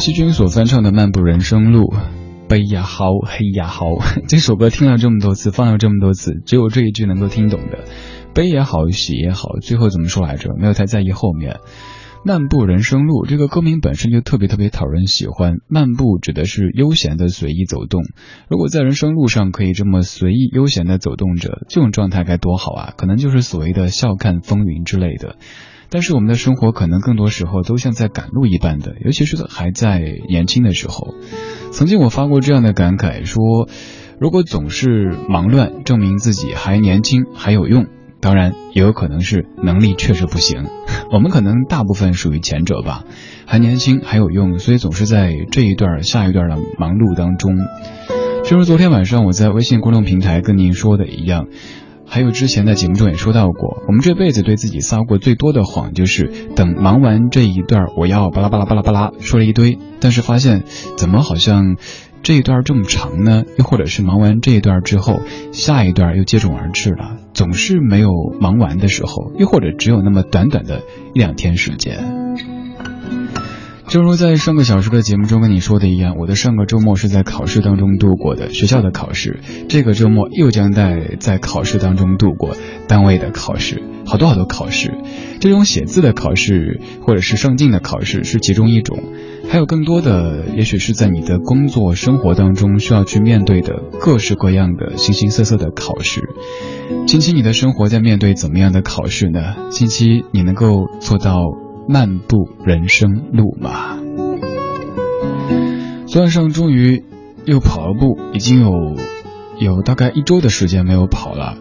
希君所翻唱的《漫步人生路》，悲呀嚎，黑呀嚎。这首歌听了这么多次，放了这么多次，只有这一句能够听懂的。悲也好，喜也好，最后怎么说来着？没有太在意后面。《漫步人生路》这个歌名本身就特别特别讨人喜欢。漫步指的是悠闲的随意走动。如果在人生路上可以这么随意悠闲的走动着，这种状态该多好啊！可能就是所谓的笑看风云之类的。但是我们的生活可能更多时候都像在赶路一般的，尤其是还在年轻的时候。曾经我发过这样的感慨，说如果总是忙乱，证明自己还年轻还有用。当然也有可能是能力确实不行。我们可能大部分属于前者吧，还年轻还有用，所以总是在这一段下一段的忙碌当中。正如昨天晚上我在微信公众平台跟您说的一样。还有之前在节目中也说到过，我们这辈子对自己撒过最多的谎，就是等忙完这一段，我要巴拉巴拉巴拉巴拉说了一堆，但是发现怎么好像这一段这么长呢？又或者是忙完这一段之后，下一段又接踵而至了，总是没有忙完的时候，又或者只有那么短短的一两天时间。正如在上个小时的节目中跟你说的一样，我的上个周末是在考试当中度过的，学校的考试。这个周末又将在在考试当中度过，单位的考试，好多好多考试。这种写字的考试或者是上镜的考试是其中一种，还有更多的，也许是在你的工作生活当中需要去面对的各式各样的形形色色的考试。近期你的生活在面对怎么样的考试呢？近期你能够做到？漫步人生路嘛。昨晚上终于又跑了步，已经有有大概一周的时间没有跑了。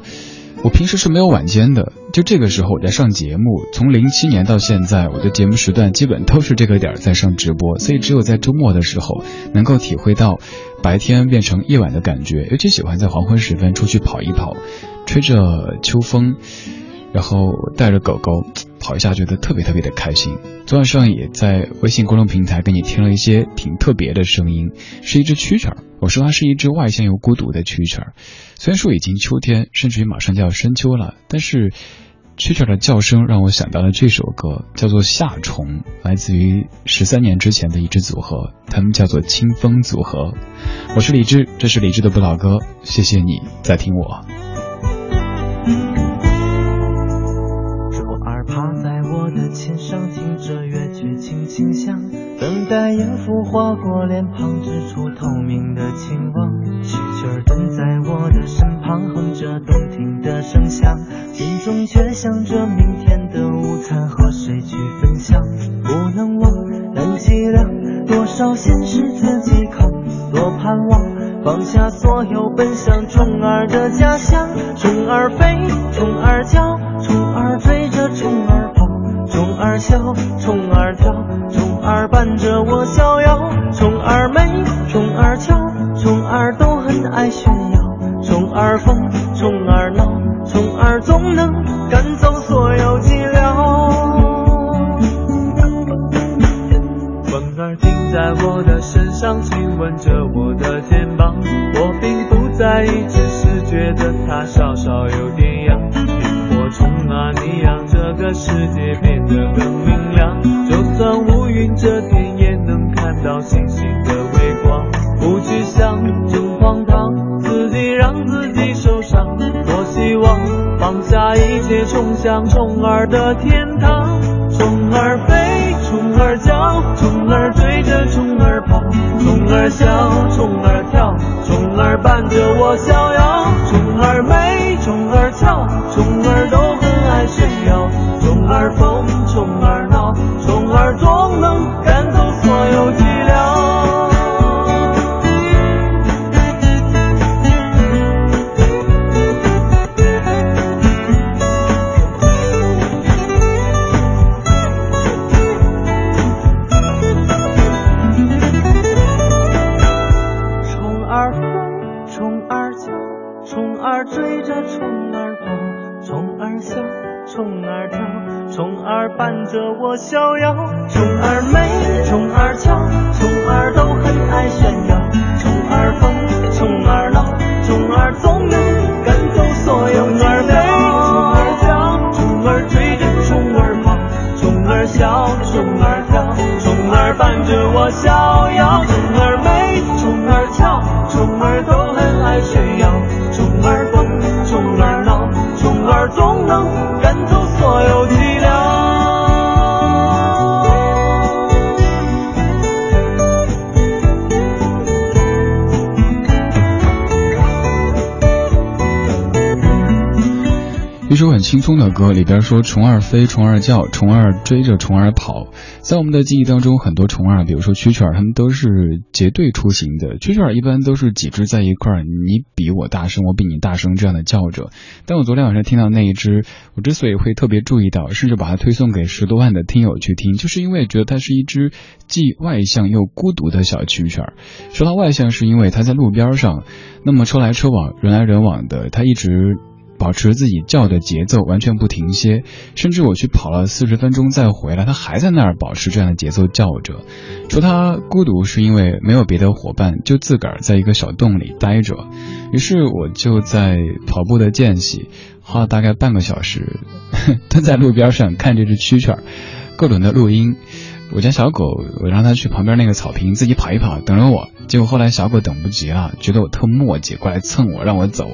我平时是没有晚间的，就这个时候我在上节目。从零七年到现在，我的节目时段基本都是这个点儿在上直播，所以只有在周末的时候能够体会到白天变成夜晚的感觉。尤其喜欢在黄昏时分出去跑一跑，吹着秋风。然后带着狗狗跑一下，觉得特别特别的开心。昨晚上也在微信公众平台给你听了一些挺特别的声音，是一只蛐蛐儿。我说它是一只外向又孤独的蛐蛐儿。虽然说已经秋天，甚至于马上就要深秋了，但是蛐蛐儿的叫声让我想到了这首歌，叫做《夏虫》，来自于十三年之前的一支组合，他们叫做清风组合。我是李志，这是李志的不老歌，谢谢你在听我。等待音符划过脸庞，织出透明的情网。蛐蛐儿蹲在我的身旁，哼着动听的声响，心中却想着明天的午餐和谁去分享。不能忘，能计量，多少现实自己扛，多盼望放下所有，奔向虫儿的家乡。虫儿飞，虫儿叫，虫儿追着虫儿。虫儿笑，虫儿跳，虫儿伴着我逍遥。虫儿美，虫儿俏，虫儿都很爱炫耀。虫儿疯，虫儿闹，虫儿总能赶走所有寂寥。风儿停在我的身上，亲吻着我的肩膀。我并不在意，只是觉得它稍稍有点痒。萤火虫啊，你让这个世界变得更明亮。就算乌云遮天，也能看到星星的微光。不去想真荒唐，自己让自己受伤。多希望放下一切，冲向虫儿的天堂。虫儿飞，虫儿叫，虫儿追着虫儿跑。虫儿笑，虫儿跳，虫儿伴着我逍遥。我逍遥，轻松的歌，里边说虫儿飞，虫儿叫，虫儿追着虫儿跑。在我们的记忆当中，很多虫儿，比如说蛐蛐儿，它们都是结队出行的。蛐蛐儿一般都是几只在一块儿，你比我大声，我比你大声这样的叫着。但我昨天晚上听到那一只，我之所以会特别注意到，甚至把它推送给十多万的听友去听，就是因为觉得它是一只既外向又孤独的小蛐蛐儿。说它外向，是因为它在路边上，那么车来车往，人来人往的，它一直。保持自己叫的节奏，完全不停歇。甚至我去跑了四十分钟再回来，它还在那儿保持这样的节奏叫着。说它孤独是因为没有别的伙伴，就自个儿在一个小洞里待着。于是我就在跑步的间隙，花了大概半个小时，蹲在路边上看这只蛐蛐儿，各种的录音。我家小狗，我让它去旁边那个草坪自己跑一跑，等着我。结果后来小狗等不及了，觉得我特磨叽，过来蹭我，让我走。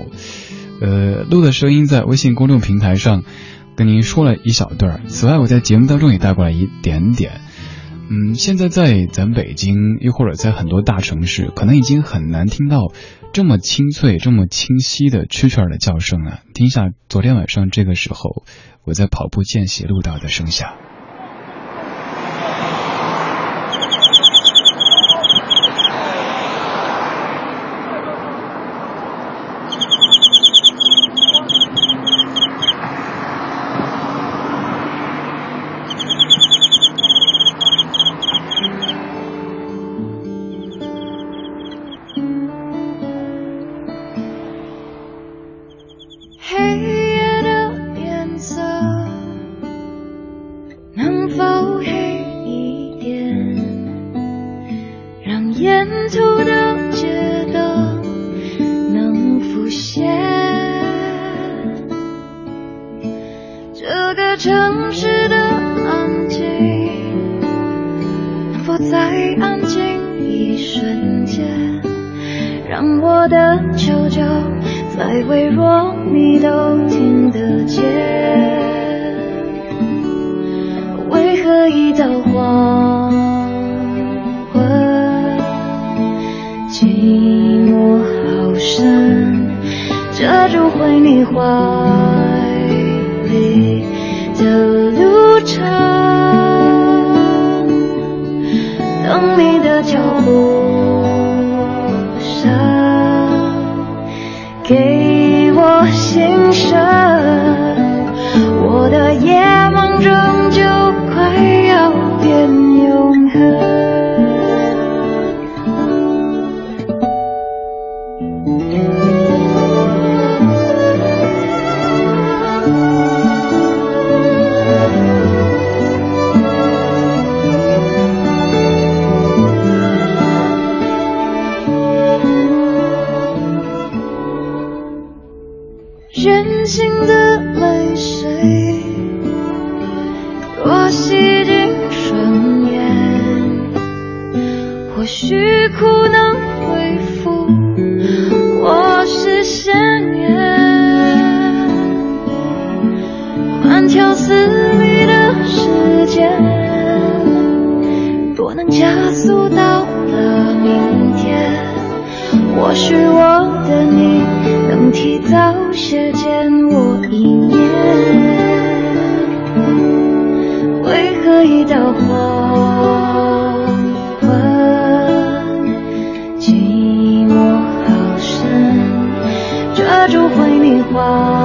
呃，录的声音在微信公众平台上跟您说了一小段此外，我在节目当中也带过来一点点。嗯，现在在咱北京，又或者在很多大城市，可能已经很难听到这么清脆、这么清晰的蛐蛐儿的叫声了。听一下昨天晚上这个时候我在跑步间隙录到的声响。任性的泪水，若洗净双眼，或许苦能恢复我是线缘，慢条斯理的时间，若能加速到了明天，或许我的你能提早。谁见我一面为何一道黄昏寂寞好深抓住回忆画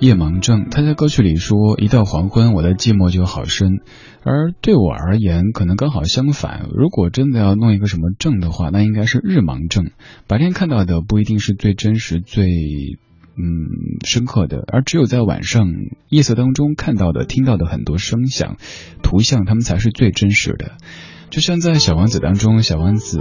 夜盲症》，他在歌曲里说：“一到黄昏，我的寂寞就好深。”而对我而言，可能刚好相反。如果真的要弄一个什么症的话，那应该是日盲症。白天看到的不一定是最真实、最嗯深刻的，而只有在晚上夜色当中看到的、听到的很多声响、图像，他们才是最真实的。就像在《小王子》当中，小王子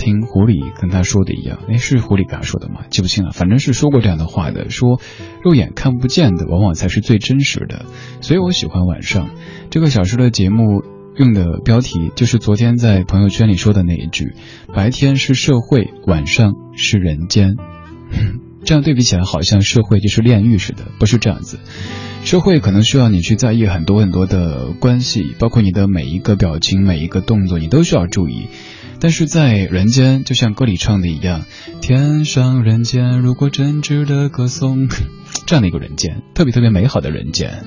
听狐狸跟他说的一样，哎，是狐狸跟他说的吗？记不清了，反正是说过这样的话的，说肉眼看不见的往往才是最真实的。所以我喜欢晚上这个小时的节目用的标题就是昨天在朋友圈里说的那一句：白天是社会，晚上是人间。这样对比起来，好像社会就是炼狱似的，不是这样子。社会可能需要你去在意很多很多的关系，包括你的每一个表情、每一个动作，你都需要注意。但是在人间，就像歌里唱的一样，天上人间，如果真值得歌颂，这样的一个人间，特别特别美好的人间。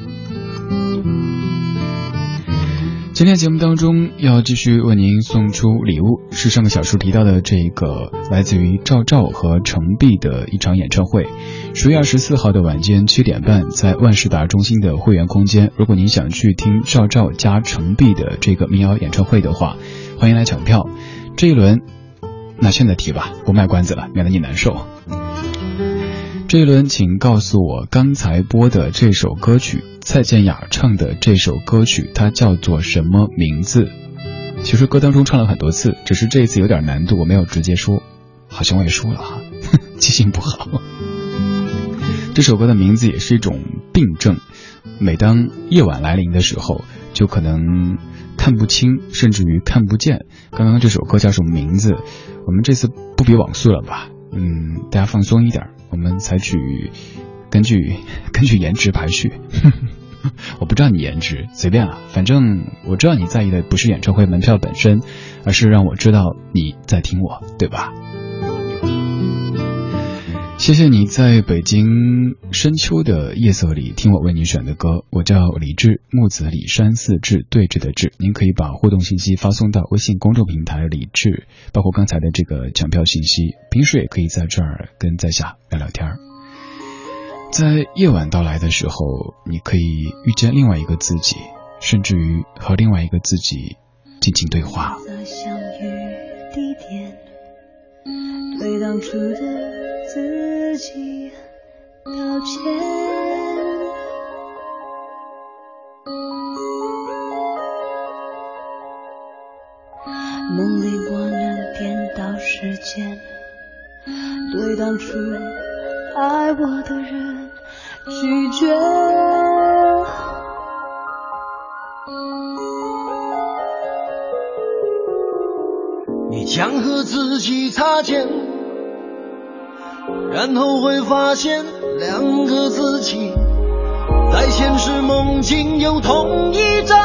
今天节目当中要继续为您送出礼物，是上个小时提到的这个来自于赵照和程璧的一场演唱会。十月二十四号的晚间七点半，在万事达中心的会员空间。如果您想去听赵照加程璧的这个民谣演唱会的话，欢迎来抢票。这一轮，那现在提吧，不卖关子了，免得你难受。这一轮，请告诉我刚才播的这首歌曲。蔡健雅唱的这首歌曲，它叫做什么名字？其实歌当中唱了很多次，只是这一次有点难度，我没有直接说，好像我也输了哈，记性不好。这首歌的名字也是一种病症，每当夜晚来临的时候，就可能看不清，甚至于看不见。刚刚这首歌叫什么名字？我们这次不比网速了吧？嗯，大家放松一点，我们采取。根据 根据颜值排序，我不知道你颜值随便了，反正我知道你在意的不是演唱会门票本身，而是让我知道你在听我，对吧？谢谢你在北京深秋的夜色里听我为你选的歌。我叫李志，木子李山寺志对峙的志。您可以把互动信息发送到微信公众平台李志，包括刚才的这个抢票信息。平时也可以在这儿跟在下聊聊天儿。在夜晚到来的时候，你可以遇见另外一个自己，甚至于和另外一个自己进行对话。在相遇地点，对当初的自己道歉。梦里我能颠倒时间，对当初。爱我的人拒绝。你将和自己擦肩，然后会发现两个自己在现实梦境有同一张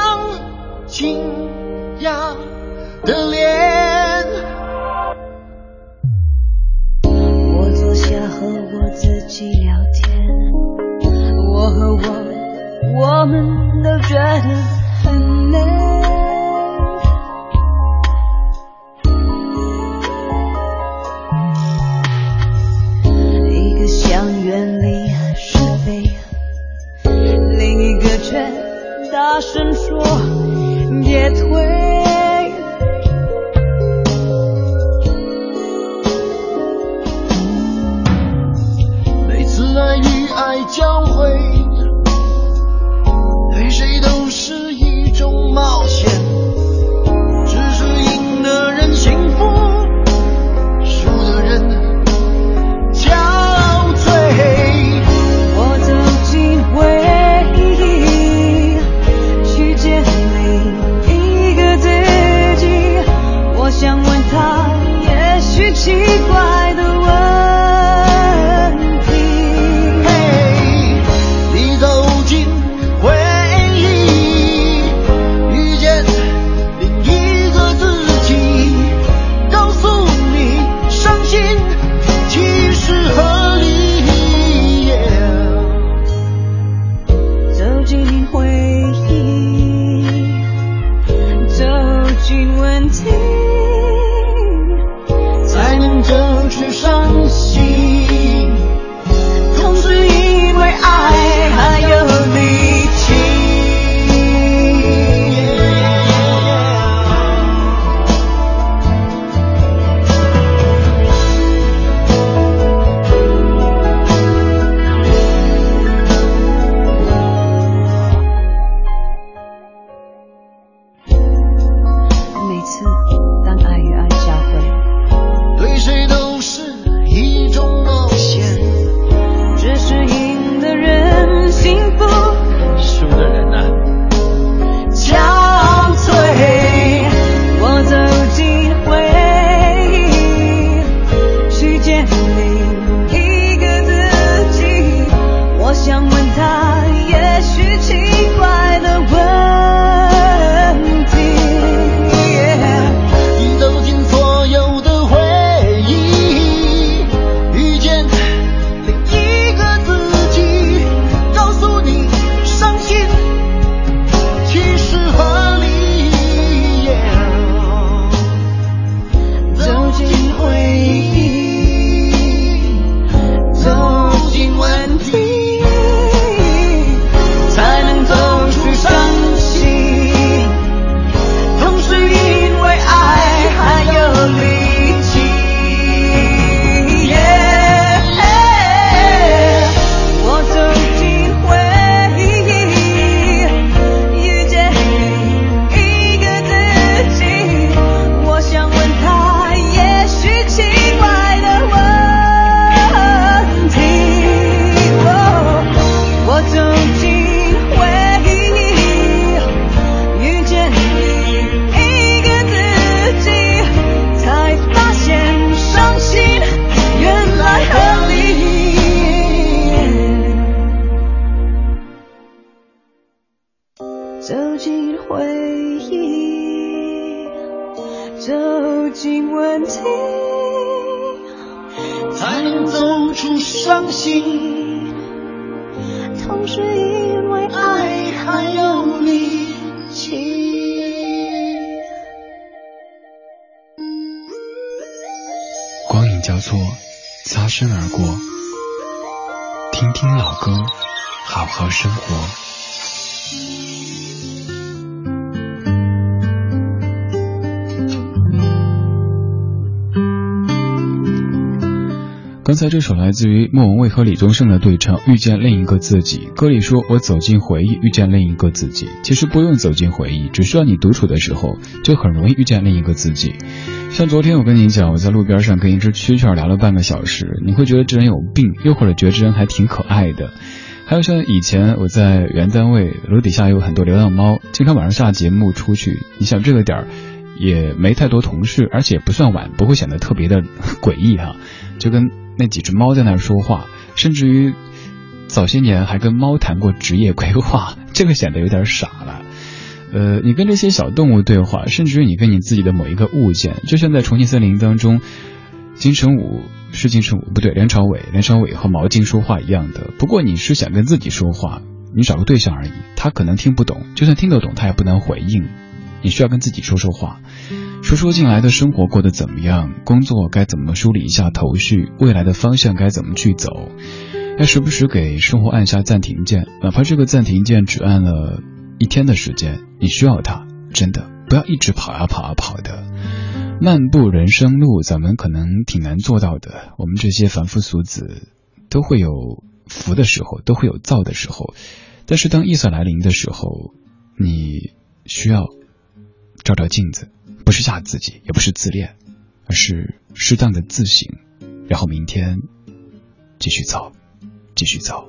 惊讶的脸。我坐下和我自己聊天，我和我，我们都觉得刚才这首来自于莫文蔚和李宗盛的对唱《遇见另一个自己》，歌里说：“我走进回忆，遇见另一个自己。”其实不用走进回忆，只需要你独处的时候，就很容易遇见另一个自己。像昨天我跟你讲，我在路边上跟一只蛐蛐聊了半个小时，你会觉得这人有病，又或者觉得这人还挺可爱的。还有像以前我在原单位楼底下有很多流浪猫，经常晚上下节目出去，你想这个点儿也没太多同事，而且也不算晚，不会显得特别的诡异哈、就跟那几只猫在那儿说话，甚至于早些年还跟猫谈过职业规划，这个显得有点傻了。呃，你跟这些小动物对话，甚至于你跟你自己的某一个物件，就像在重庆森林当中，金城武是金城武不对，梁朝伟，梁朝伟和毛巾说话一样的。不过你是想跟自己说话，你找个对象而已，他可能听不懂，就算听得懂，他也不能回应。你需要跟自己说说话，说说近来的生活过得怎么样，工作该怎么梳理一下头绪，未来的方向该怎么去走。要时不时给生活按下暂停键，哪怕这个暂停键只按了一天的时间，你需要它，真的不要一直跑啊跑啊跑的。漫步人生路，咱们可能挺难做到的。我们这些凡夫俗子都会有福的时候，都会有躁的时候。但是当夜色来临的时候，你需要照照镜子，不是吓自己，也不是自恋，而是适当的自省，然后明天继续走，继续走。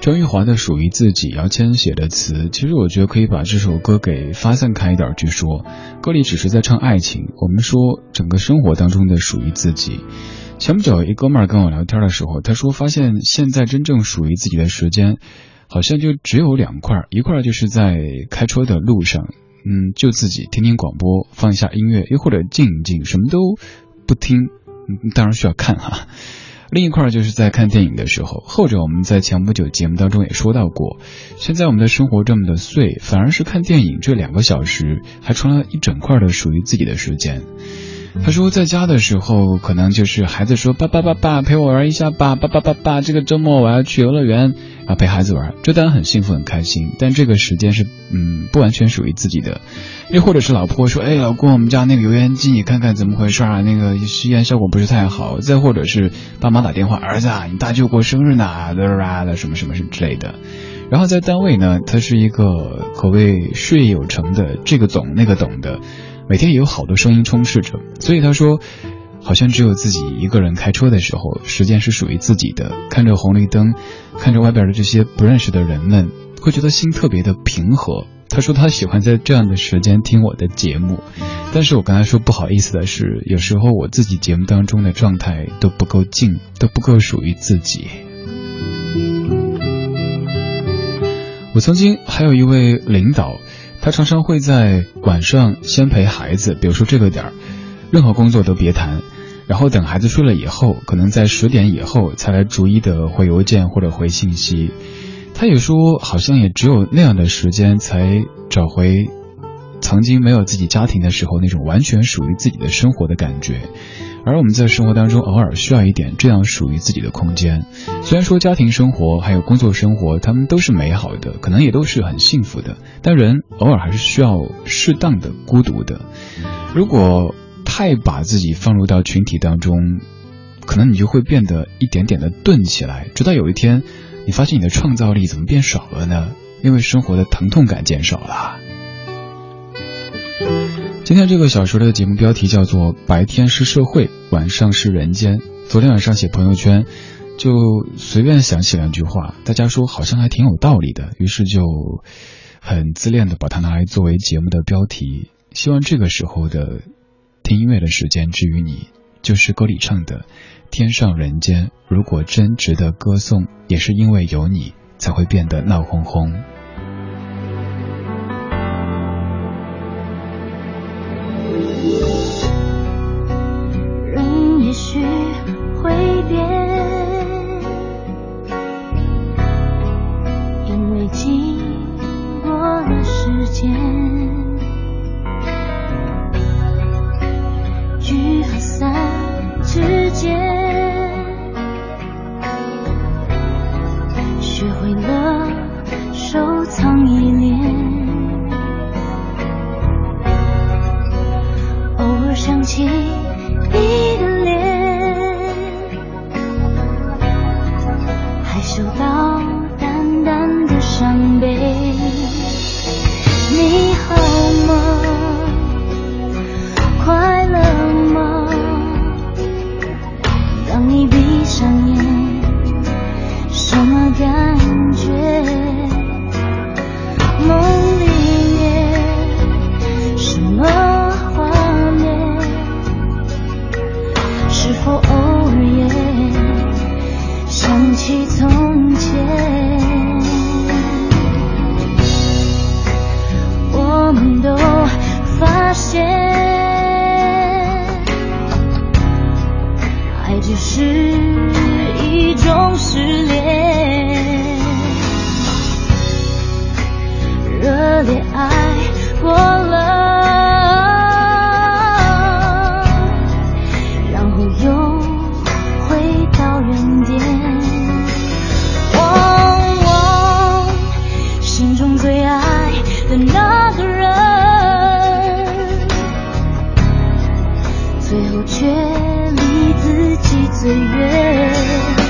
张玉华的属于自己姚谦写的词其实我觉得可以把这首歌给发散开一点去说歌里只是在唱爱情我们说整个生活当中的属于自己。前不久一哥们儿跟我聊天的时候他说发现现在真正属于自己的时间好像就只有两块一块就是在开车的路上。嗯就自己听听广播放一下音乐又或者静一静什么都不听。当然需要看哈。另一块就是在看电影的时候，后者我们在前不久节目当中也说到过。现在我们的生活这么的碎，反而是看电影这两个小时还成了一整块的属于自己的时间。他说，在家的时候，可能就是孩子说：“爸爸爸爸，陪我玩一下吧。”“爸爸爸爸，这个周末我要去游乐园，要陪孩子玩。”这当然很幸福很开心，但这个时间是嗯不完全属于自己的。又或者是老婆说：“哎，老公，我们家那个油烟机，你看看怎么回事啊？那个吸烟效果不是太好。”再或者是爸妈打电话：“儿子，啊你大舅过生日呢，的什么什么什么之类的。”然后在单位呢，他是一个可谓事业有成的，这个懂那个懂的。每天也有好多声音充斥着，所以他说，好像只有自己一个人开车的时候，时间是属于自己的。看着红绿灯，看着外边的这些不认识的人们，会觉得心特别的平和。他说他喜欢在这样的时间听我的节目，但是我跟他说不好意思的是，有时候我自己节目当中的状态都不够静，都不够属于自己。我曾经还有一位领导。他常常会在晚上先陪孩子，比如说这个点儿，任何工作都别谈，然后等孩子睡了以后，可能在十点以后才来逐一的回邮件或者回信息。他也说，好像也只有那样的时间才找回曾经没有自己家庭的时候那种完全属于自己的生活的感觉。而我们在生活当中偶尔需要一点这样属于自己的空间。虽然说家庭生活还有工作生活，他们都是美好的，可能也都是很幸福的，但人偶尔还是需要适当的孤独的。如果太把自己放入到群体当中，可能你就会变得一点点的钝起来，直到有一天，你发现你的创造力怎么变少了呢？因为生活的疼痛感减少了。今天这个小说的节目标题叫做《白天是社会，晚上是人间》。昨天晚上写朋友圈，就随便想起两句话，大家说好像还挺有道理的，于是就很自恋的把它拿来作为节目的标题。希望这个时候的听音乐的时间，至于你，就是歌里唱的“天上人间”。如果真值得歌颂，也是因为有你，才会变得闹哄哄。间最后却离自己最远。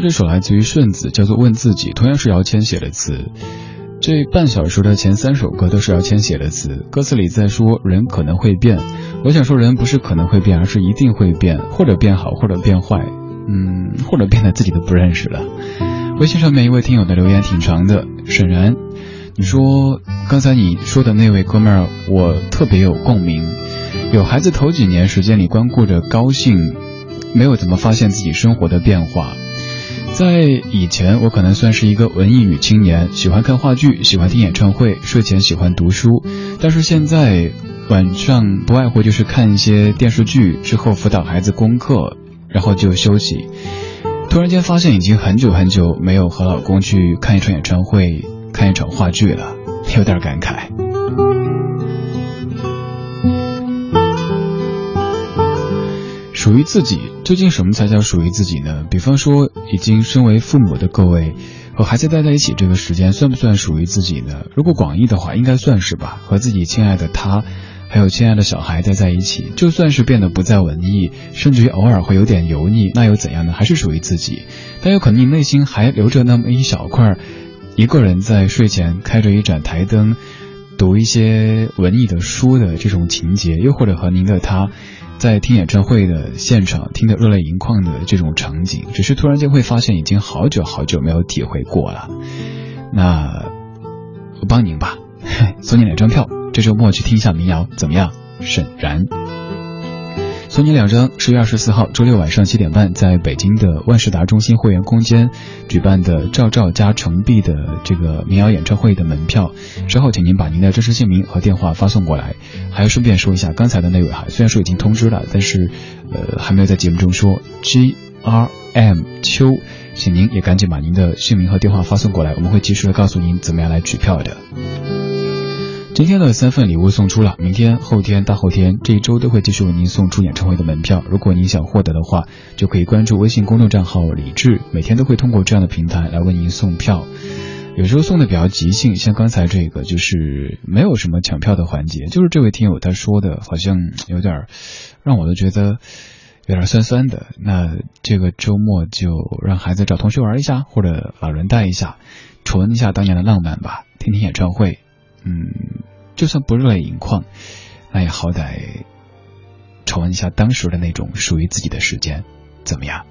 这首来自于顺子，叫做《问自己》，同样是姚谦写的词。这半小时的前三首歌都是姚谦写的词，歌词里在说人可能会变。我想说，人不是可能会变，而是一定会变，或者变好，或者变坏，嗯，或者变得自己都不认识了。微信上面一位听友的留言挺长的，沈然，你说刚才你说的那位哥们儿，我特别有共鸣。有孩子头几年时间里光顾着高兴，没有怎么发现自己生活的变化。在以前，我可能算是一个文艺女青年，喜欢看话剧，喜欢听演唱会，睡前喜欢读书。但是现在，晚上不外乎就是看一些电视剧，之后辅导孩子功课，然后就休息。突然间发现，已经很久很久没有和老公去看一场演唱会，看一场话剧了，有点感慨。属于自己，究竟什么才叫属于自己呢？比方说，已经身为父母的各位，和孩子待在一起这个时间，算不算属于自己呢？如果广义的话，应该算是吧。和自己亲爱的他，还有亲爱的小孩待在一起，就算是变得不再文艺，甚至于偶尔会有点油腻，那又怎样呢？还是属于自己。但有可能你内心还留着那么一小块，一个人在睡前开着一盏台灯，读一些文艺的书的这种情节，又或者和您的他。在听演唱会的现场，听得热泪盈眶的这种场景，只是突然间会发现，已经好久好久没有体会过了。那我帮您吧，送你两张票，这周末去听一下民谣，怎么样？沈然。送你两张十月二十四号周六晚上七点半在北京的万事达中心会员空间举办的赵照加程璧的这个民谣演唱会的门票，稍后请您把您的真实姓名和电话发送过来。还要顺便说一下，刚才的那位哈，虽然说已经通知了，但是呃还没有在节目中说 G R M 秋，请您也赶紧把您的姓名和电话发送过来，我们会及时的告诉您怎么样来取票的。今天的三份礼物送出了，明天、后天、大后天这一周都会继续为您送出演唱会的门票。如果您想获得的话，就可以关注微信公众账号“李志”，每天都会通过这样的平台来为您送票。有时候送的比较即兴，像刚才这个就是没有什么抢票的环节，就是这位听友他说的，好像有点让我都觉得有点酸酸的。那这个周末就让孩子找同学玩一下，或者老人带一下，重温一下当年的浪漫吧，听听演唱会。嗯，就算不热泪盈眶，那也好歹重温一下当时的那种属于自己的时间。怎么样？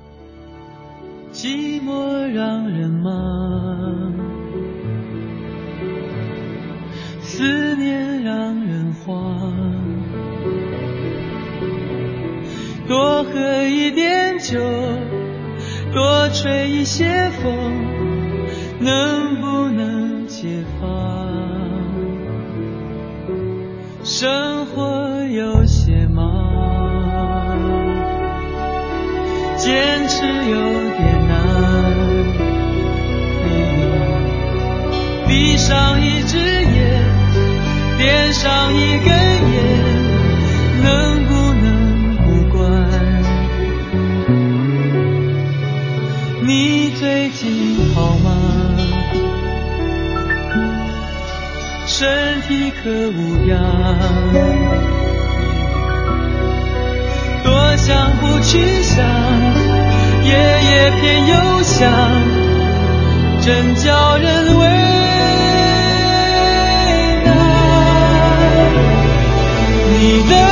寂寞让人忙，思念让人慌。多喝一点酒，多吹一些风，能不能解放？生活有些忙。坚持有点难，闭上一只眼，点上一根烟，能不身体可无恙？多想不去想，夜夜偏又想，真叫人为难。你的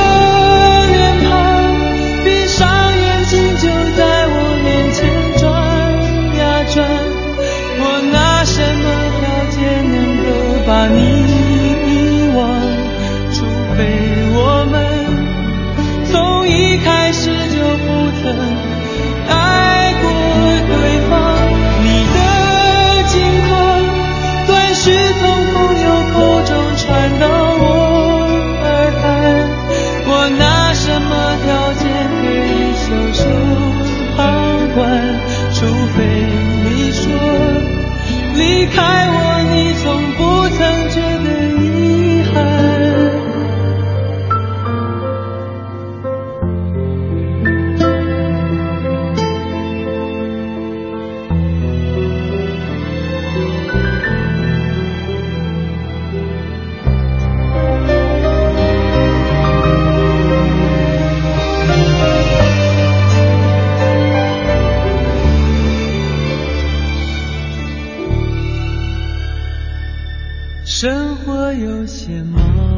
生活有些忙。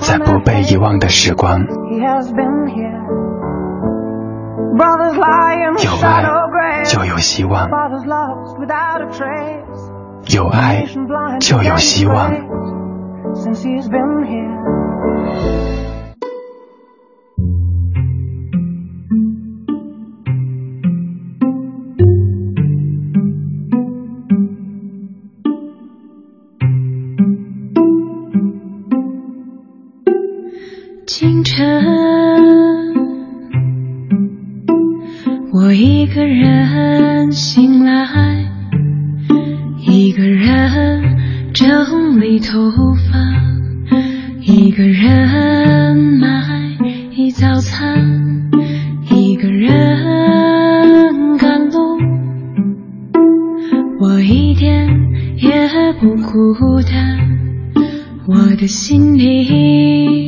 在不被遗忘的时光。有爱就有希望，有爱就有希望。清晨。我一个人醒来，一个人整理头发，一个人买早餐，一个人赶路。我一点也不孤单，我的心里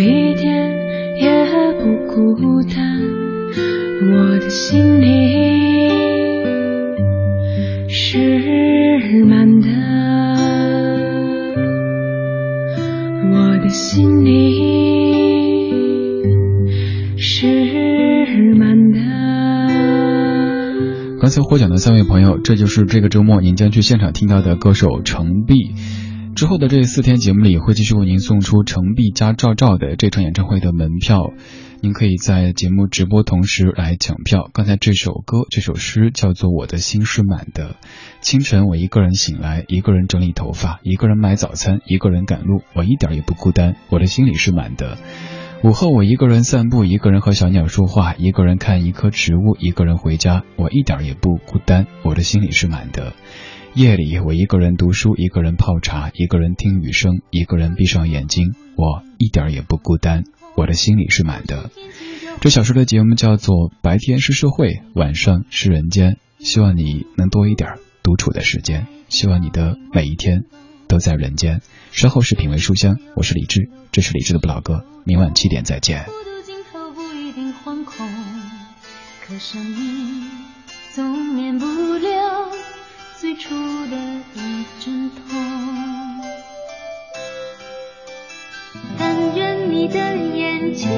一点也不孤单我的心里是满的我的心里是满的刚才获奖的三位朋友这就是这个周末您将去现场听到的歌手程璧。之后的这四天节目里，会继续为您送出程璧加赵照的这场演唱会的门票。您可以在节目直播同时来抢票。刚才这首歌、这首诗叫做《我的心是满的》。清晨，我一个人醒来，一个人整理头发，一个人买早餐，一个人赶路，我一点也不孤单，我的心里是满的。午后，我一个人散步，一个人和小鸟说话，一个人看一棵植物，一个人回家，我一点也不孤单，我的心里是满的。夜里，我一个人读书，一个人泡茶，一个人听雨声，一个人闭上眼睛，我一点也不孤单，我的心里是满的。这小说的节目叫做《白天是社会，晚上是人间》，希望你能多一点独处的时间，希望你的每一天都在人间。稍后是品味书香，我是李志，这是李志的不老歌，明晚七点再见。可生命总免不最初的一阵痛。但愿你的眼睛。